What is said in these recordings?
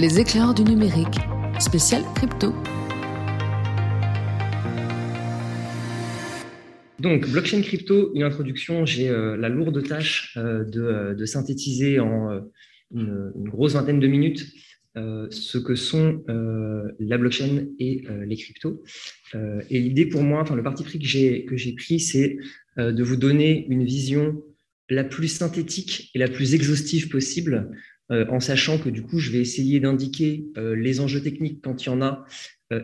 Les éclairs du numérique, spécial crypto. Donc, blockchain crypto, une introduction. J'ai euh, la lourde tâche euh, euh, de, synthétiser en une, grosse vingtaine de minutes ce que sont la blockchain et les cryptos. et l'idée pour moi, enfin le parti pris que j'ai que j'ai pris, c'est de vous donner une vision la plus synthétique et la plus exhaustive possible, en sachant que du coup, je vais essayer d'indiquer les enjeux techniques quand il y en a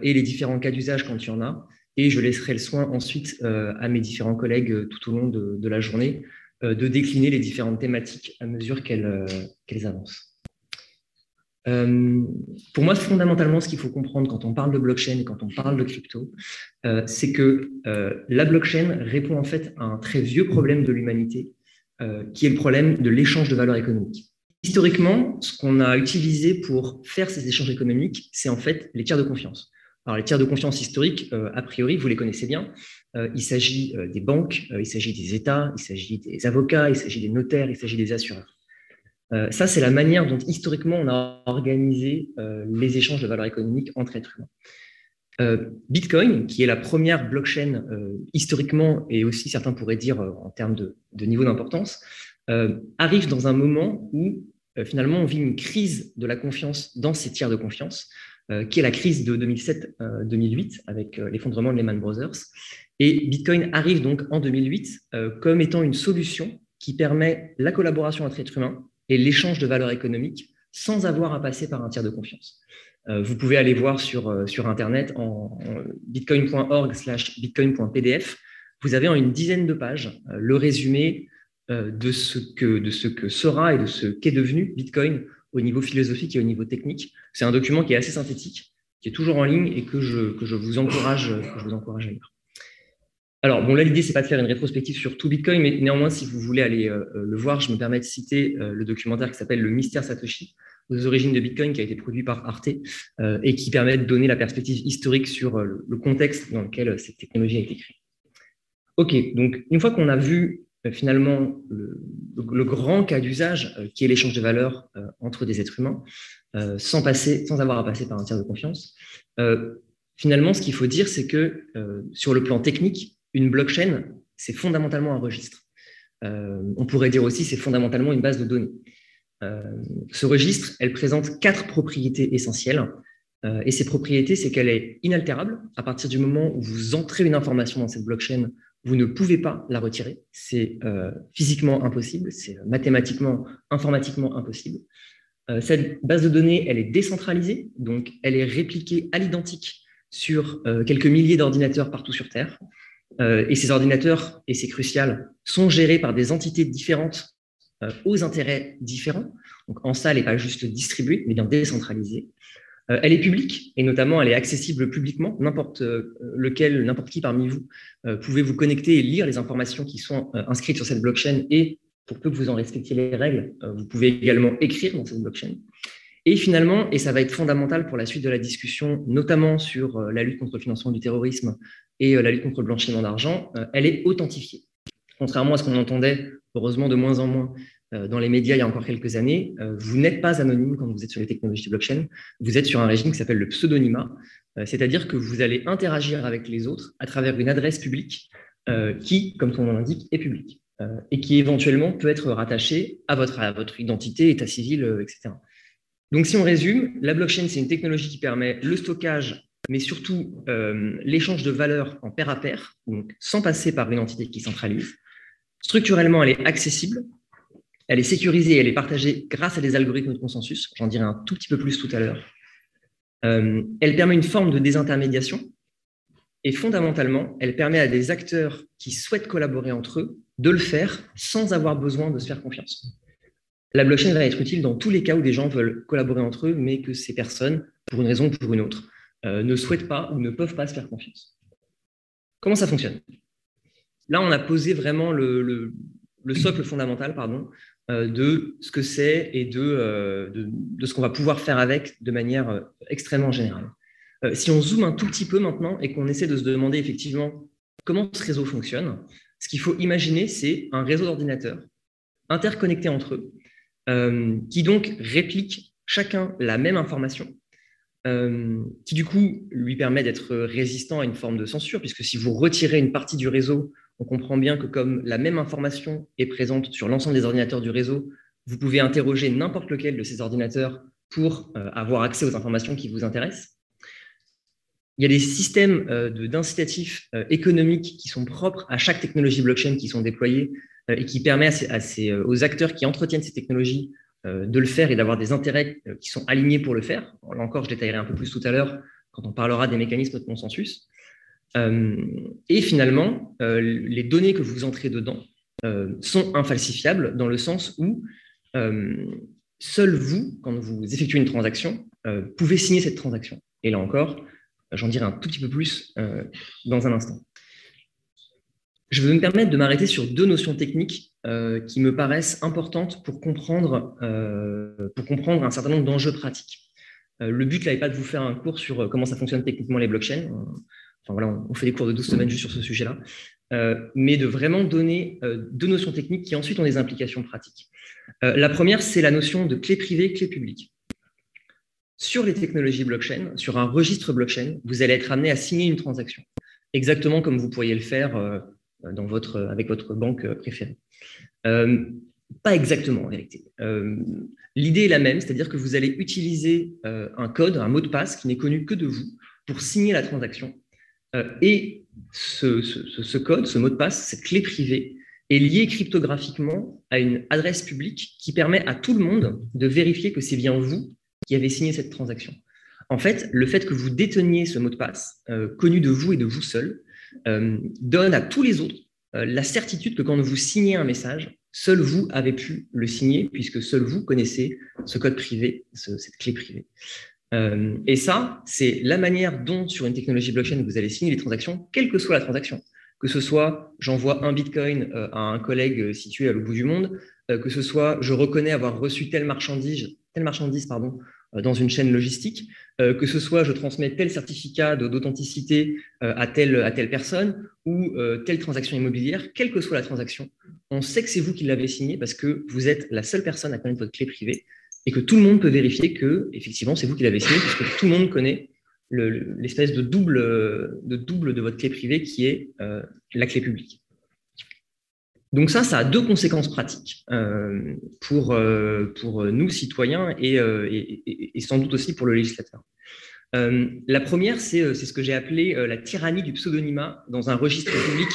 et les différents cas d'usage quand il y en a et je laisserai le soin ensuite euh, à mes différents collègues euh, tout au long de, la journée euh, de décliner les différentes thématiques à mesure qu'elles avancent. pour moi, fondamentalement, ce qu'il faut comprendre quand on parle de blockchain et quand on parle de crypto, c'est que la blockchain répond en fait à un très vieux problème de l'humanité, qui est le problème de l'échange de valeurs économiques. Historiquement, ce qu'on a utilisé pour faire ces échanges économiques, c'est en fait les tiers de confiance. Alors, les tiers de confiance historiques, euh, a priori, vous les connaissez bien. Euh, il s'agit euh, des banques, il s'agit des États, il s'agit des avocats, il s'agit des notaires, il s'agit des assureurs. ça, c'est la manière dont historiquement on a organisé les échanges de valeurs économiques entre êtres humains. Bitcoin, qui est la première blockchain historiquement et aussi certains pourraient dire en termes de niveau d'importance, arrive dans un moment où finalement on vit une crise de la confiance dans ces tiers de confiance. Euh, qui est la crise de 2007-2008 euh, avec euh, l'effondrement de Lehman Brothers. Et Bitcoin arrive donc en 2008 comme étant une solution qui permet la collaboration entre êtres humains et l'échange de valeurs économiques sans avoir à passer par un tiers de confiance. vous pouvez aller voir sur, sur Internet en, bitcoin.org slash bitcoin.pdf. Vous avez en une dizaine de pages le résumé de, ce que, de ce que sera et de ce qu'est devenu Bitcoin au niveau philosophique et au niveau technique. C'est un document qui est assez synthétique, qui est toujours en ligne et que je, que je, vous, encourage, je vous encourage à lire. Alors, bon, là, l'idée, c'est pas de faire une rétrospective sur tout Bitcoin, mais néanmoins, si vous voulez aller euh, le voir, je me permets de citer euh, le documentaire qui s'appelle Le mystère Satoshi, aux origines de Bitcoin, qui a été produit par Arte euh, et qui permet de donner la perspective historique sur le contexte dans lequel cette technologie a été créée. OK, donc une fois qu'on a vu euh, finalement le, grand cas d'usage euh, qui est l'échange de valeurs euh, entre des êtres humains, sans, passer, sans avoir à passer par un tiers de confiance. finalement, ce qu'il faut dire, c'est que sur le plan technique, une blockchain, c'est fondamentalement un registre. on pourrait dire aussi c'est fondamentalement une base de données. ce registre, elle présente quatre propriétés essentielles. et ces propriétés, c'est qu'elle est inaltérable. À partir du moment où vous entrez une information dans cette blockchain, vous ne pouvez pas la retirer. C'est euh, physiquement impossible, c'est mathématiquement, informatiquement impossible. Euh, cette base de données, elle est décentralisée, donc elle est répliquée à l'identique sur euh, quelques milliers d'ordinateurs partout sur Terre. et ces ordinateurs, et c'est crucial, sont gérés par des entités différentes aux intérêts différents. Donc en ça, elle n'est pas juste distribuée, mais bien décentralisée. Euh, elle est publique et notamment elle est accessible publiquement. N'importe euh, lequel, n'importe qui parmi vous euh, pouvez vous connecter et lire les informations qui sont inscrites sur cette blockchain et pour peu que vous en respectiez les règles, vous pouvez également écrire dans cette blockchain. Et finalement, et ça va être fondamental pour la suite de la discussion, notamment sur la lutte contre le financement du terrorisme et la lutte contre le blanchiment d'argent, elle est authentifiée. Contrairement à ce qu'on entendait, heureusement de moins en moins, dans les médias il y a encore quelques années, euh, vous n'êtes pas anonyme quand vous êtes sur les technologies de blockchain, vous êtes sur un régime qui s'appelle le pseudonymat, euh, c'est-à-dire que vous allez interagir avec les autres à travers une adresse publique qui, comme son nom l'indique, est publique et qui éventuellement peut être rattachée à votre, à votre identité, état civil, etc. Donc si on résume, la blockchain, c'est une technologie qui permet le stockage, mais surtout l'échange de valeurs en pair à pair, donc sans passer par une entité qui centralise. Structurellement, elle est accessible, elle est sécurisée, elle est partagée grâce à des algorithmes de consensus. J'en dirai un tout petit peu plus tout à l'heure. Euh, elle permet une forme de désintermédiation. Et fondamentalement, elle permet à des acteurs qui souhaitent collaborer entre eux de le faire sans avoir besoin de se faire confiance. La blockchain va être utile dans tous les cas où des gens veulent collaborer entre eux, mais que ces personnes, pour une raison ou pour une autre, euh, ne souhaitent pas ou ne peuvent pas se faire confiance. Comment ça fonctionne? Là, on a posé vraiment le socle fondamental pardon, de ce que c'est et euh, de, de, ce qu'on va pouvoir faire avec de manière euh, extrêmement générale. si on zoome un tout petit peu maintenant et qu'on essaie de se demander effectivement comment ce réseau fonctionne, ce qu'il faut imaginer, c'est un réseau d'ordinateurs interconnectés entre eux, qui donc répliquent chacun la même information, qui du coup lui permet d'être résistant à une forme de censure, puisque si vous retirez une partie du réseau, on comprend bien que comme la même information est présente sur l'ensemble des ordinateurs du réseau, vous pouvez interroger n'importe lequel de ces ordinateurs pour avoir accès aux informations qui vous intéressent. Il y a des systèmes euh, d'incitatifs euh, économiques qui sont propres à chaque technologie blockchain qui sont déployés euh, et qui permettent aux acteurs qui entretiennent ces technologies de le faire et d'avoir des intérêts qui sont alignés pour le faire. Là encore, je détaillerai un peu plus tout à l'heure quand on parlera des mécanismes de consensus. Et finalement, les données que vous entrez dedans sont infalsifiables dans le sens où seul vous, quand vous effectuez une transaction, pouvez signer cette transaction. Et là encore, J'en dirai un tout petit peu plus euh, dans un instant. Je vais me permettre de m'arrêter sur deux notions techniques euh, qui me paraissent importantes pour comprendre, euh, un certain nombre d'enjeux pratiques. le but, n'est pas de vous faire un cours sur comment ça fonctionne techniquement les blockchains. Enfin, voilà, on fait des cours de 12 semaines juste sur ce sujet-là. mais de vraiment donner deux notions techniques qui ensuite ont des implications pratiques. la première, c'est la notion de clé privée, clé publique. Sur les technologies blockchain, sur un registre blockchain, vous allez être amené à signer une transaction, exactement comme vous pourriez le faire euh, avec votre banque euh, préférée. Euh, pas exactement en vérité. L'idée est la même, c'est-à-dire que vous allez utiliser un code, un mot de passe qui n'est connu que de vous pour signer la transaction. Et ce, code, ce mot de passe, cette clé privée, est lié cryptographiquement à une adresse publique qui permet à tout le monde de vérifier que c'est bien vous qui avez signé cette transaction. En fait, le fait que vous déteniez ce mot de passe, euh, connu de vous et de vous seul, euh, donne à tous les autres euh, la certitude que quand vous signez un message, seul vous avez pu le signer, puisque seul vous connaissez ce code privé, cette clé privée. Et ça, c'est la manière dont, sur une technologie blockchain, vous allez signer les transactions, quelle que soit la transaction. Que ce soit j'envoie un bitcoin à un collègue situé à l'autre bout du monde, que ce soit je reconnais avoir reçu telle marchandise, euh, dans une chaîne logistique, euh, que ce soit je transmets tel certificat d'authenticité euh, à telle, à telle personne ou telle transaction immobilière, quelle que soit la transaction, on sait que c'est vous qui l'avez signé parce que vous êtes la seule personne à connaître votre clé privée et que tout le monde peut vérifier que effectivement c'est vous qui l'avez signé puisque tout le monde connaît l'espèce de double, de double de votre clé privée qui est la clé publique. Donc ça, ça a deux conséquences pratiques euh, pour, euh, pour nous, citoyens, euh, et, et, sans doute aussi pour le législateur. la première, c'est ce que j'ai appelé la tyrannie du pseudonymat dans un registre public,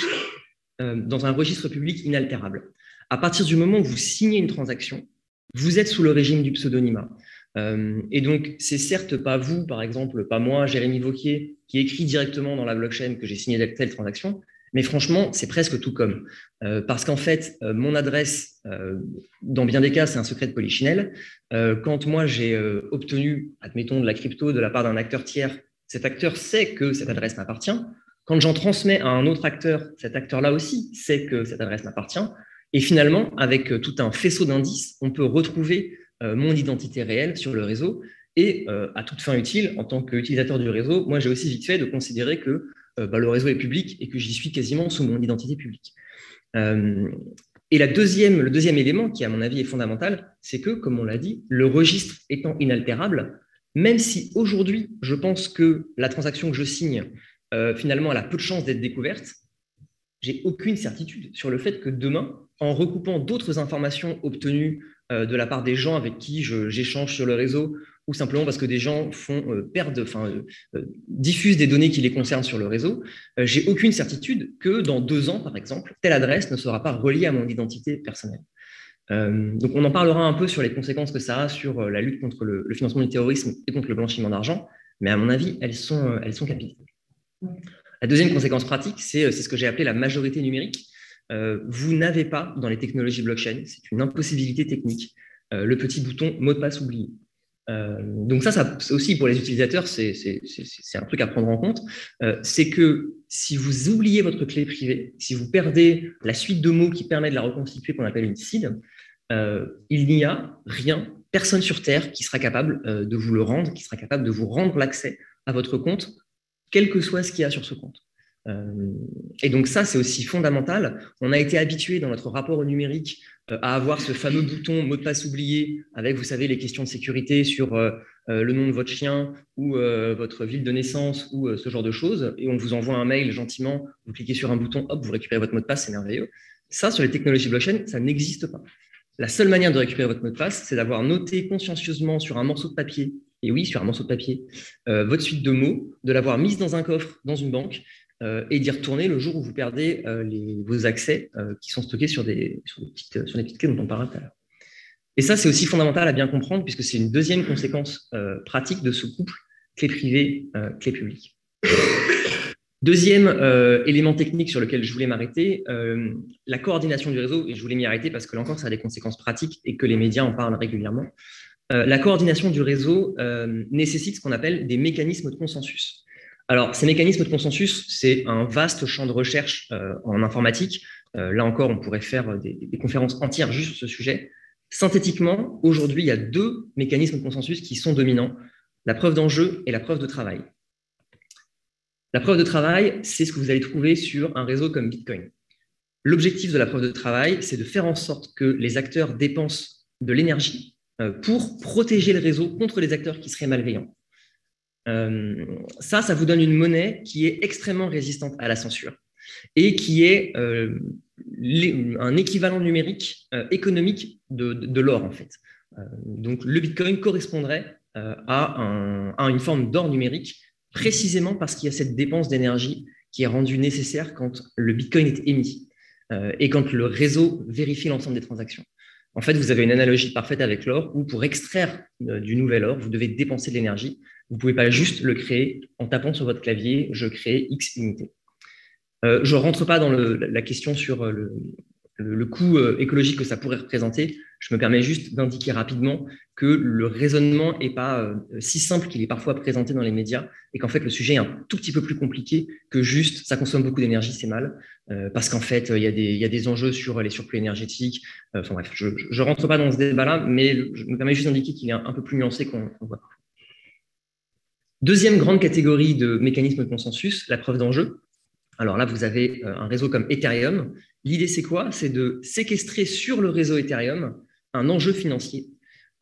dans un registre public inaltérable. À partir du moment où vous signez une transaction, vous êtes sous le régime du pseudonymat. et donc, c'est certes pas vous, par exemple, pas moi, Jérémy Vauquier, qui écrit directement dans la blockchain que j'ai signé telle transaction, mais franchement, c'est presque tout comme. Euh, parce qu'en fait, euh, mon adresse, euh, dans bien des cas, c'est un secret de polichinelle. quand moi, j'ai obtenu, admettons, de la crypto de la part d'un acteur tiers, cet acteur sait que cette adresse m'appartient. Quand j'en transmets à un autre acteur, cet acteur-là aussi sait que cette adresse m'appartient. Et finalement, avec tout un faisceau d'indices, on peut retrouver mon identité réelle sur le réseau. Et à toute fin utile, en tant qu'utilisateur du réseau, moi, j'ai aussi vite fait de considérer que euh, bah, le réseau est public et que j'y suis quasiment sous mon identité publique. Euh, et la deuxième, le deuxième élément qui, à mon avis, est fondamental, c'est que, comme on l'a dit, le registre étant inaltérable, même si aujourd'hui, je pense que la transaction que je signe, euh, finalement, elle a peu de chances d'être découverte, j'ai aucune certitude sur le fait que demain, en recoupant d'autres informations obtenues de la part des gens avec qui j'échange sur le réseau ou simplement parce que des gens font euh, perdre, enfin, euh, euh, diffusent des données qui les concernent sur le réseau, j'ai aucune certitude que dans deux ans, par exemple, telle adresse ne sera pas reliée à mon identité personnelle. donc, on en parlera un peu sur les conséquences que ça a sur la lutte contre le, financement du terrorisme et contre le blanchiment d'argent, mais à mon avis, elles sont, elles sont capitales. La deuxième conséquence pratique, c'est ce que j'ai appelé la majorité numérique. vous n'avez pas dans les technologies blockchain, c'est une impossibilité technique, le petit bouton mot de passe oublié. Euh, donc ça, ça aussi pour les utilisateurs, c'est un truc à prendre en compte. Euh, c'est que si vous oubliez votre clé privée, si vous perdez la suite de mots qui permet de la reconstituer, qu'on appelle une seed, euh, il n'y a rien, personne sur Terre qui sera capable de vous le rendre, qui sera capable de vous rendre l'accès à votre compte, quel que soit ce qu'il y a sur ce compte. et donc ça, c'est aussi fondamental. On a été habitué dans notre rapport au numérique à avoir ce fameux bouton mot de passe oublié avec, vous savez, les questions de sécurité sur le nom de votre chien ou votre ville de naissance ou ce genre de choses, et on vous envoie un mail gentiment, vous cliquez sur un bouton, hop, vous récupérez votre mot de passe, c'est merveilleux. Ça, sur les technologies blockchain, ça n'existe pas. La seule manière de récupérer votre mot de passe, c'est d'avoir noté consciencieusement sur un morceau de papier, et oui, sur un morceau de papier, votre suite de mots, de l'avoir mise dans un coffre, dans une banque, euh, et d'y retourner le jour où vous perdez euh, vos accès euh, qui sont stockés sur des, sur, des petites, sur petites clés dont on parlera tout à l'heure. Et ça, c'est aussi fondamental à bien comprendre puisque c'est une deuxième conséquence pratique de ce couple clé privée, clé publique. Deuxième élément technique sur lequel je voulais m'arrêter, la coordination du réseau, et je voulais m'y arrêter parce que là encore, ça a des conséquences pratiques et que les médias en parlent régulièrement. La coordination du réseau nécessite ce qu'on appelle des mécanismes de consensus. Alors, ces mécanismes de consensus, c'est un vaste champ de recherche euh, en informatique. Euh, là encore, on pourrait faire des, conférences entières juste sur ce sujet. Synthétiquement, aujourd'hui, il y a deux mécanismes de consensus qui sont dominants, la preuve d'enjeu et la preuve de travail. La preuve de travail, c'est ce que vous allez trouver sur un réseau comme Bitcoin. L'objectif de la preuve de travail, c'est de faire en sorte que les acteurs dépensent de l'énergie euh, pour protéger le réseau contre les acteurs qui seraient malveillants. Euh, ça, ça vous donne une monnaie qui est extrêmement résistante à la censure et qui est euh, un équivalent numérique euh, économique de, l'or, en fait. donc, le Bitcoin correspondrait à, une forme d'or numérique précisément parce qu'il y a cette dépense d'énergie qui est rendue nécessaire quand le Bitcoin est émis et quand le réseau vérifie l'ensemble des transactions. En fait, vous avez une analogie parfaite avec l'or où pour extraire du nouvel or, vous devez dépenser de l'énergie vous ne pouvez pas juste le créer en tapant sur votre clavier, je crée X unités. Euh, je ne rentre pas dans la question sur euh, le, coût euh, écologique que ça pourrait représenter. Je me permets juste d'indiquer rapidement que le raisonnement n'est pas si simple qu'il est parfois présenté dans les médias et qu'en fait le sujet est un tout petit peu plus compliqué que juste ça consomme beaucoup d'énergie, c'est mal, parce qu'en fait il y, a des enjeux sur les surplus énergétiques. enfin bref, je ne rentre pas dans ce débat-là, mais je me permets juste d'indiquer qu'il est un, peu plus nuancé qu'on voit. Deuxième grande catégorie de mécanismes de consensus, la preuve d'enjeu. Alors là, vous avez euh, un réseau comme Ethereum. L'idée, c'est quoi? C'est de séquestrer sur le réseau Ethereum un enjeu financier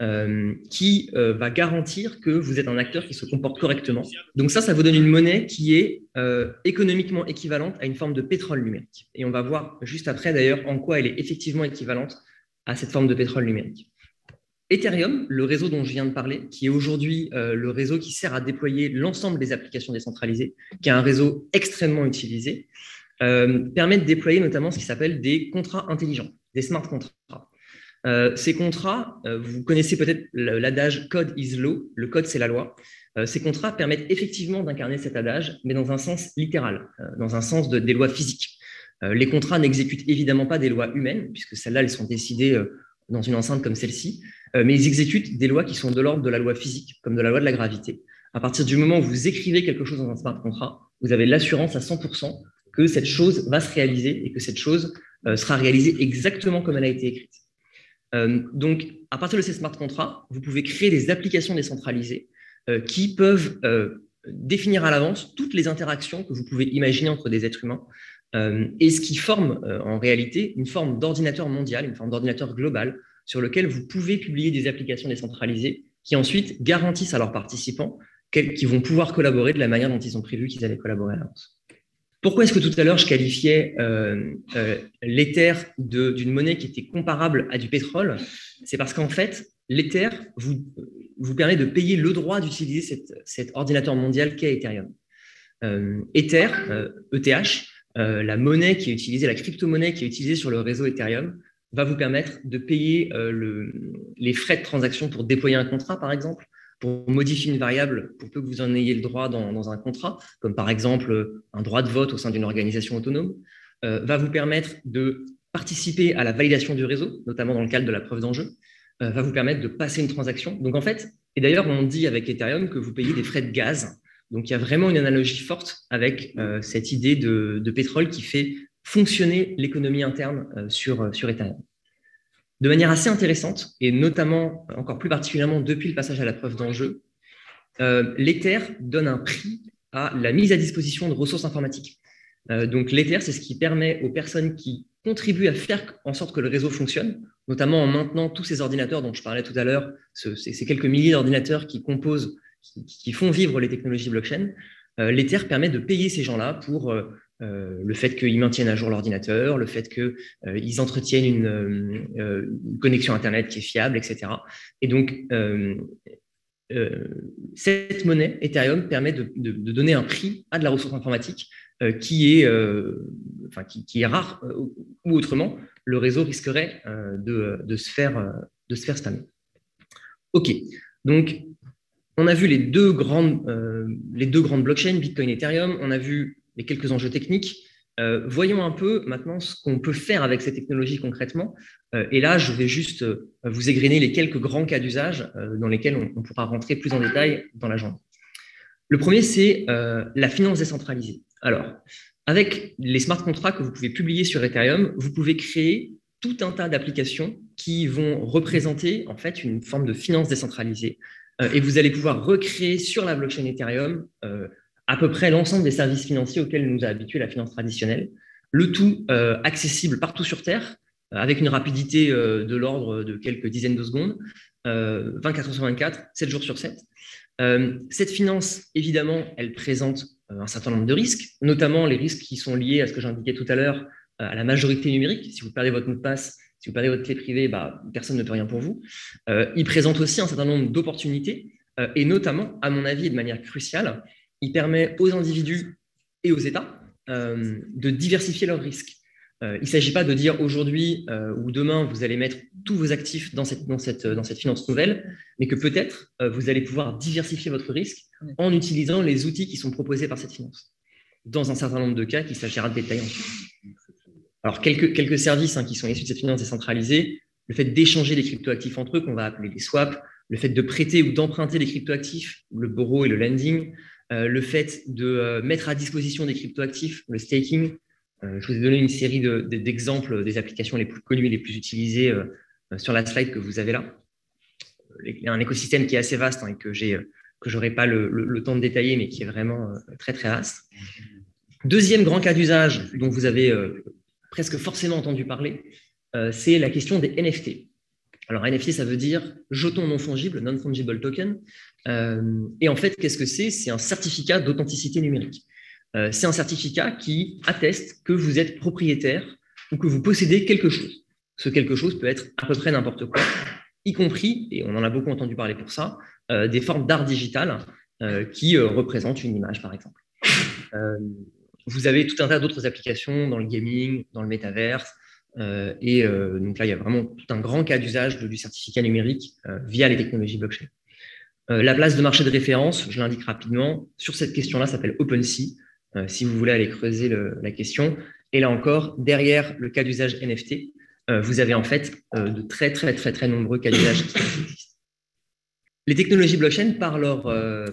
euh, qui euh, va garantir que vous êtes un acteur qui se comporte correctement. Donc ça, ça vous donne une monnaie qui est économiquement équivalente à une forme de pétrole numérique. Et on va voir juste après, d'ailleurs, en quoi elle est effectivement équivalente à cette forme de pétrole numérique. Ethereum, le réseau dont je viens de parler, qui est aujourd'hui euh, le réseau qui sert à déployer l'ensemble des applications décentralisées, qui est un réseau extrêmement utilisé, euh, permet de déployer notamment ce qui s'appelle des contrats intelligents, des smart contracts. Euh, ces contrats, vous connaissez peut-être l'adage code is law, le code c'est la loi. ces contrats permettent effectivement d'incarner cet adage, mais dans un sens littéral, dans un sens de, des lois physiques. les contrats n'exécutent évidemment pas des lois humaines, puisque celles-là, elles sont décidées dans une enceinte comme celle-ci, euh, mais ils exécutent des lois qui sont de l'ordre de la loi physique, comme de la loi de la gravité. À partir du moment où vous écrivez quelque chose dans un smart contract, vous avez l'assurance à 100% que cette chose va se réaliser et que cette chose euh, sera réalisée exactement comme elle a été écrite. Euh, donc, à partir de ces smart contracts, vous pouvez créer des applications décentralisées qui peuvent définir à l'avance toutes les interactions que vous pouvez imaginer entre des êtres humains et ce qui forme en réalité une forme d'ordinateur mondial, une forme d'ordinateur global sur lequel vous pouvez publier des applications décentralisées qui ensuite garantissent à leurs participants qu'ils vont pouvoir collaborer de la manière dont ils ont prévu qu'ils allaient collaborer à l'avance. Pourquoi est-ce que tout à l'heure je qualifiais euh, euh, l'Ether d'une monnaie qui était comparable à du pétrole? C'est parce qu'en fait, l'Ether vous, permet de payer le droit d'utiliser cet ordinateur mondial qu'est Ethereum. Euh, Ether, ETH, e la monnaie qui est utilisée, la crypto-monnaie qui est utilisée sur le réseau Ethereum, va vous permettre de payer euh, les frais de transaction pour déployer un contrat, par exemple, pour modifier une variable pour peu que vous en ayez le droit dans, un contrat, comme par exemple un droit de vote au sein d'une organisation autonome, euh, va vous permettre de participer à la validation du réseau, notamment dans le cadre de la preuve d'enjeu, euh, va vous permettre de passer une transaction. Donc en fait, et d'ailleurs on dit avec Ethereum que vous payez des frais de gaz. Donc il y a vraiment une analogie forte avec cette idée de, pétrole qui fait fonctionner l'économie interne euh, euh, sur Ethereum. De manière assez intéressante, et notamment, encore plus particulièrement depuis le passage à la preuve d'enjeu, euh, l'Ether donne un prix à la mise à disposition de ressources informatiques. donc l'Ether, c'est ce qui permet aux personnes qui contribue à faire en sorte que le réseau fonctionne, notamment en maintenant tous ces ordinateurs dont je parlais tout à l'heure, ces quelques milliers d'ordinateurs qui composent, qui, font vivre les technologies blockchain. L'Ether permet de payer ces gens-là pour euh, le fait qu'ils maintiennent à jour l'ordinateur, le fait qu'ils euh, entretiennent une, euh, une, connexion Internet qui est fiable, etc. Et donc, cette monnaie, Ethereum, permet de, donner un prix à de la ressource informatique qui, est, rare, ou autrement, le réseau risquerait de, se faire, de spammer. OK, donc on a vu les deux grandes, les deux grandes blockchains, Bitcoin et Ethereum. On a vu les quelques enjeux techniques. Euh, voyons un peu maintenant ce qu'on peut faire avec ces technologies concrètement. Euh, et là, je vais juste euh, vous égriner les quelques grands cas d'usage dans lesquels on, pourra rentrer plus en détail dans la journée. Le premier, c'est la finance décentralisée. Alors, avec les smart contracts que vous pouvez publier sur Ethereum, vous pouvez créer tout un tas d'applications qui vont représenter en fait une forme de finance décentralisée. et vous allez pouvoir recréer sur la blockchain Ethereum à peu près l'ensemble des services financiers auxquels nous a habitué la finance traditionnelle, le tout euh, accessible partout sur Terre, euh, avec une rapidité euh, de l'ordre de quelques dizaines de secondes, 24 heures sur 24, 7 jours sur 7. cette finance, évidemment, elle présente un certain nombre de risques, notamment les risques qui sont liés à ce que j'indiquais tout à l'heure, à la majorité numérique. Si vous perdez votre mot de passe, si vous perdez votre clé privée, bah, personne ne peut rien pour vous. il présente aussi un certain nombre d'opportunités, et notamment, à mon avis, et de manière cruciale, il permet aux individus et aux États euh, de diversifier leurs risques. Euh, il ne s'agit pas de dire aujourd'hui euh, ou demain, vous allez mettre tous vos actifs dans cette, dans cette, dans cette finance nouvelle, mais que peut-être vous allez pouvoir diversifier votre risque en utilisant les outils qui sont proposés par cette finance. Dans un certain nombre de cas, qu'il s'agira de détailler ensuite. Alors, quelques, quelques services hein, qui sont issus de cette finance décentralisée, le fait d'échanger les cryptoactifs entre eux, qu'on va appeler les swaps, le fait de prêter ou d'emprunter des cryptoactifs, le borrow et le lending, le fait de euh, mettre à disposition des cryptoactifs, le staking. Euh, je vous ai donné une série d'exemples des applications les plus connues et les plus utilisées sur la slide que vous avez là. Il y a un écosystème qui est assez vaste hein, et que j'ai que j'aurai pas le, temps de détailler, mais qui est vraiment très très vaste. Deuxième grand cas d'usage dont vous avez presque forcément entendu parler, c'est la question des NFT. Alors NFT, ça veut dire jeton non fongible, non fungible token. Euh, et en fait, qu'est-ce que c'est? C'est un certificat d'authenticité numérique. Euh, c'est un certificat qui atteste que vous êtes propriétaire ou que vous possédez quelque chose. Ce quelque chose peut être à peu près n'importe quoi, y compris, et on en a beaucoup entendu parler pour ça, euh, des formes d'art digital qui représentent une image, par exemple. vous avez tout un tas d'autres applications dans le gaming, dans le métaverse, et donc là, il y a vraiment tout un grand cas d'usage du certificat numérique via les technologies blockchain. Euh, la place de marché de référence, je l'indique rapidement, sur cette question-là s'appelle OpenSea, euh, si vous voulez aller creuser la question. Et là encore, derrière le cas d'usage NFT, euh, vous avez en fait de très, très, très, très nombreux cas d'usage qui existent. Les technologies blockchain, par leur,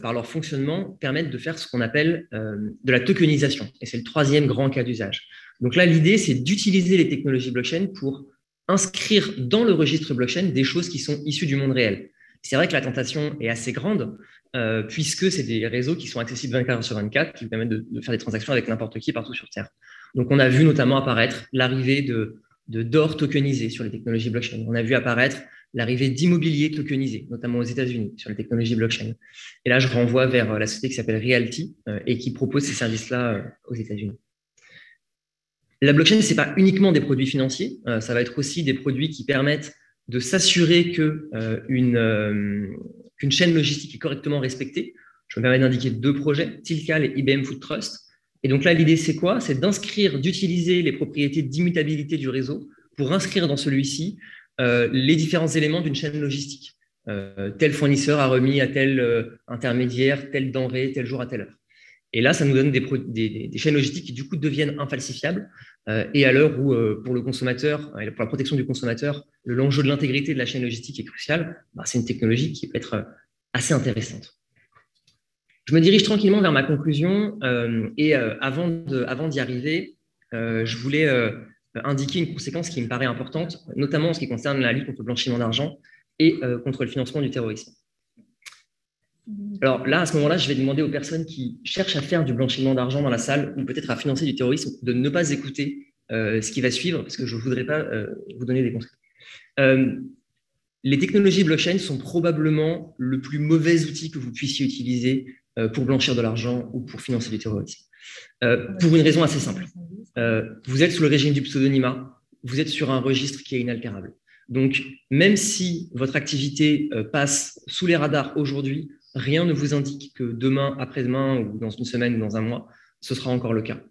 par leur fonctionnement, permettent de faire ce qu'on appelle de la tokenisation. Et c'est le troisième grand cas d'usage. Donc là, l'idée, c'est d'utiliser les technologies blockchain pour inscrire dans le registre blockchain des choses qui sont issues du monde réel. C'est vrai que la tentation est assez grande, euh, puisque c'est des réseaux qui sont accessibles 24 heures sur 24, qui permettent de, faire des transactions avec n'importe qui partout sur Terre. Donc, on a vu notamment apparaître l'arrivée de, d'or tokenisé sur les technologies blockchain. On a vu apparaître l'arrivée d'immobilier tokenisé, notamment aux États-Unis, sur les technologies blockchain. Et là, je renvoie vers euh, la société qui s'appelle Realty euh, et qui propose ces services-là aux États-Unis. La blockchain, ce n'est pas uniquement des produits financiers, ça va être aussi des produits qui permettent de s'assurer euh, euh, qu'une chaîne logistique est correctement respectée. Je me permets d'indiquer deux projets, Tilcal et IBM Food Trust. Et donc là, l'idée, c'est quoi? C'est d'inscrire, d'utiliser les propriétés d'immutabilité du réseau pour inscrire dans celui-ci euh, les différents éléments d'une chaîne logistique. tel fournisseur a remis à tel intermédiaire, telle denrée, tel jour à telle heure. Et là, ça nous donne des, chaînes logistiques qui, du coup, deviennent infalsifiables. Euh, et à l'heure où, euh, pour le consommateur, pour la protection du consommateur, l'enjeu de l'intégrité de la chaîne logistique est crucial, bah, c'est une technologie qui peut être euh, assez intéressante. Je me dirige tranquillement vers ma conclusion. et avant d'y arriver, je voulais indiquer une conséquence qui me paraît importante, notamment en ce qui concerne la lutte contre le blanchiment d'argent et contre le financement du terrorisme. Alors là, à ce moment-là, je vais demander aux personnes qui cherchent à faire du blanchiment d'argent dans la salle ou peut-être à financer du terrorisme de ne pas écouter ce qui va suivre, parce que je ne voudrais pas vous donner des conseils. les technologies blockchain sont probablement le plus mauvais outil que vous puissiez utiliser pour blanchir de l'argent ou pour financer du terrorisme. pour une raison assez simple. vous êtes sous le régime du pseudonymat, vous êtes sur un registre qui est inaltérable. Donc, même si votre activité euh, passe sous les radars aujourd'hui, rien ne vous indique que demain, après-demain, ou dans une semaine ou dans un mois, ce sera encore le cas.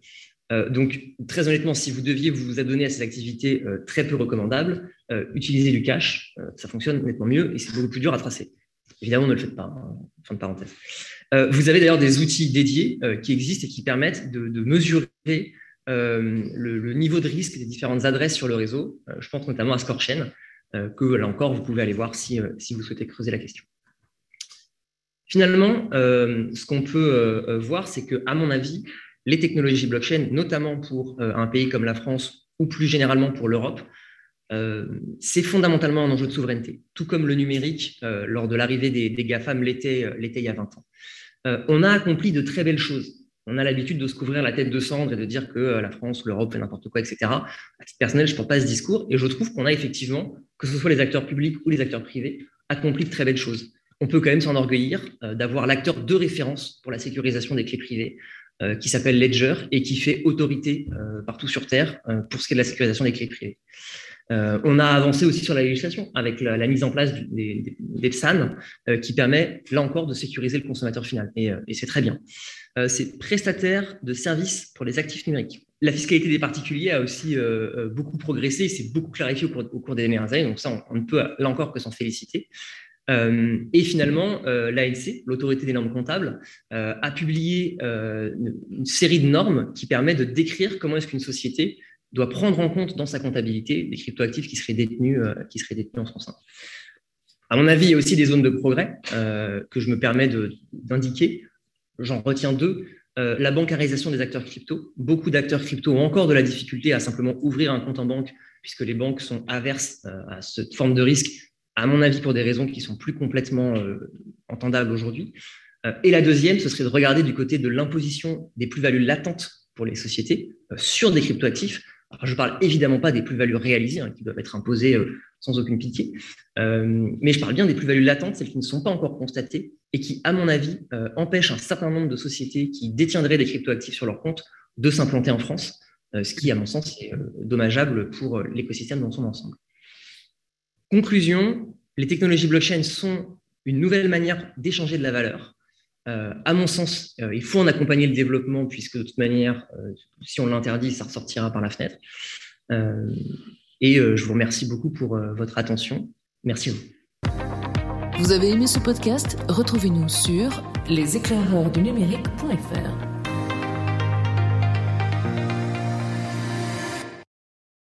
Euh, donc, très honnêtement, si vous deviez vous adonner à ces activités euh, très peu recommandables, utilisez du cash, ça fonctionne nettement mieux et c'est beaucoup plus dur à tracer. Évidemment, ne le faites pas, hein, fin de parenthèse. vous avez d'ailleurs des outils dédiés qui existent et qui permettent de, mesurer le, niveau de risque des différentes adresses sur le réseau. je pense notamment à ScoreChain, que là encore, vous pouvez aller voir si, euh, si vous souhaitez creuser la question. Finalement, euh, ce qu'on peut voir, c'est que, à mon avis, les technologies blockchain, notamment pour un pays comme la France ou plus généralement pour l'Europe, c'est fondamentalement un enjeu de souveraineté, tout comme le numérique lors de l'arrivée des, des GAFAM l'était il y a 20 ans. on a accompli de très belles choses on a l'habitude de se couvrir la tête de cendre et de dire que euh, la France, l'Europe fait n'importe quoi, etc. À titre personnel, je ne porte pas ce discours et je trouve qu'on a effectivement, que ce soit les acteurs publics ou les acteurs privés, accompli de très belles choses. On peut quand même s'enorgueillir euh, d'avoir l'acteur de référence pour la sécurisation des clés privées, euh, qui s'appelle Ledger et qui fait autorité partout sur Terre pour ce qui est de la sécurisation des clés privées. On a avancé aussi sur la législation avec la, mise en place des, PSAN qui permet, là encore, de sécuriser le consommateur final. et c'est très bien. Euh, c'est prestataire de services pour les actifs numériques. La fiscalité des particuliers a aussi euh, euh, beaucoup progressé, c'est beaucoup clarifié au cours, des dernières années, donc ça, on, ne peut là encore que s'en féliciter. et finalement, l'ANC, l'autorité des normes comptables, a publié une, série de normes qui permet de décrire comment est-ce qu'une société doit prendre en compte dans sa comptabilité des cryptoactifs qui seraient détenus, qui seraient détenus en son sein. À mon avis, il y a aussi des zones de progrès que je me permets d'indiquer. J'en retiens deux. Euh, la bancarisation des acteurs crypto. Beaucoup d'acteurs crypto ont encore de la difficulté à simplement ouvrir un compte en banque, puisque les banques sont averses euh, à cette forme de risque, à mon avis, pour des raisons qui sont plus complètement euh, entendables aujourd'hui. et la deuxième, ce serait de regarder du côté de l'imposition des plus-values latentes pour les sociétés sur des cryptoactifs. Je ne parle évidemment pas des plus-values réalisées, hein, qui doivent être imposées sans aucune pitié. Euh, mais je parle bien des plus-values latentes, celles qui ne sont pas encore constatées et qui, à mon avis, euh, empêchent un certain nombre de sociétés qui détiendraient des cryptoactifs sur leur compte de s'implanter en France, euh, ce qui, à mon sens, est dommageable pour l'écosystème dans son ensemble. Conclusion, les technologies blockchain sont une nouvelle manière d'échanger de la valeur. À mon sens, il faut en accompagner le développement, puisque de toute manière, si on l'interdit, ça ressortira par la fenêtre. Et euh, je vous remercie beaucoup pour euh, votre attention. Merci à vous. Vous avez aimé ce podcast? Retrouvez-nous sur leséclaireursdunumérique.fr.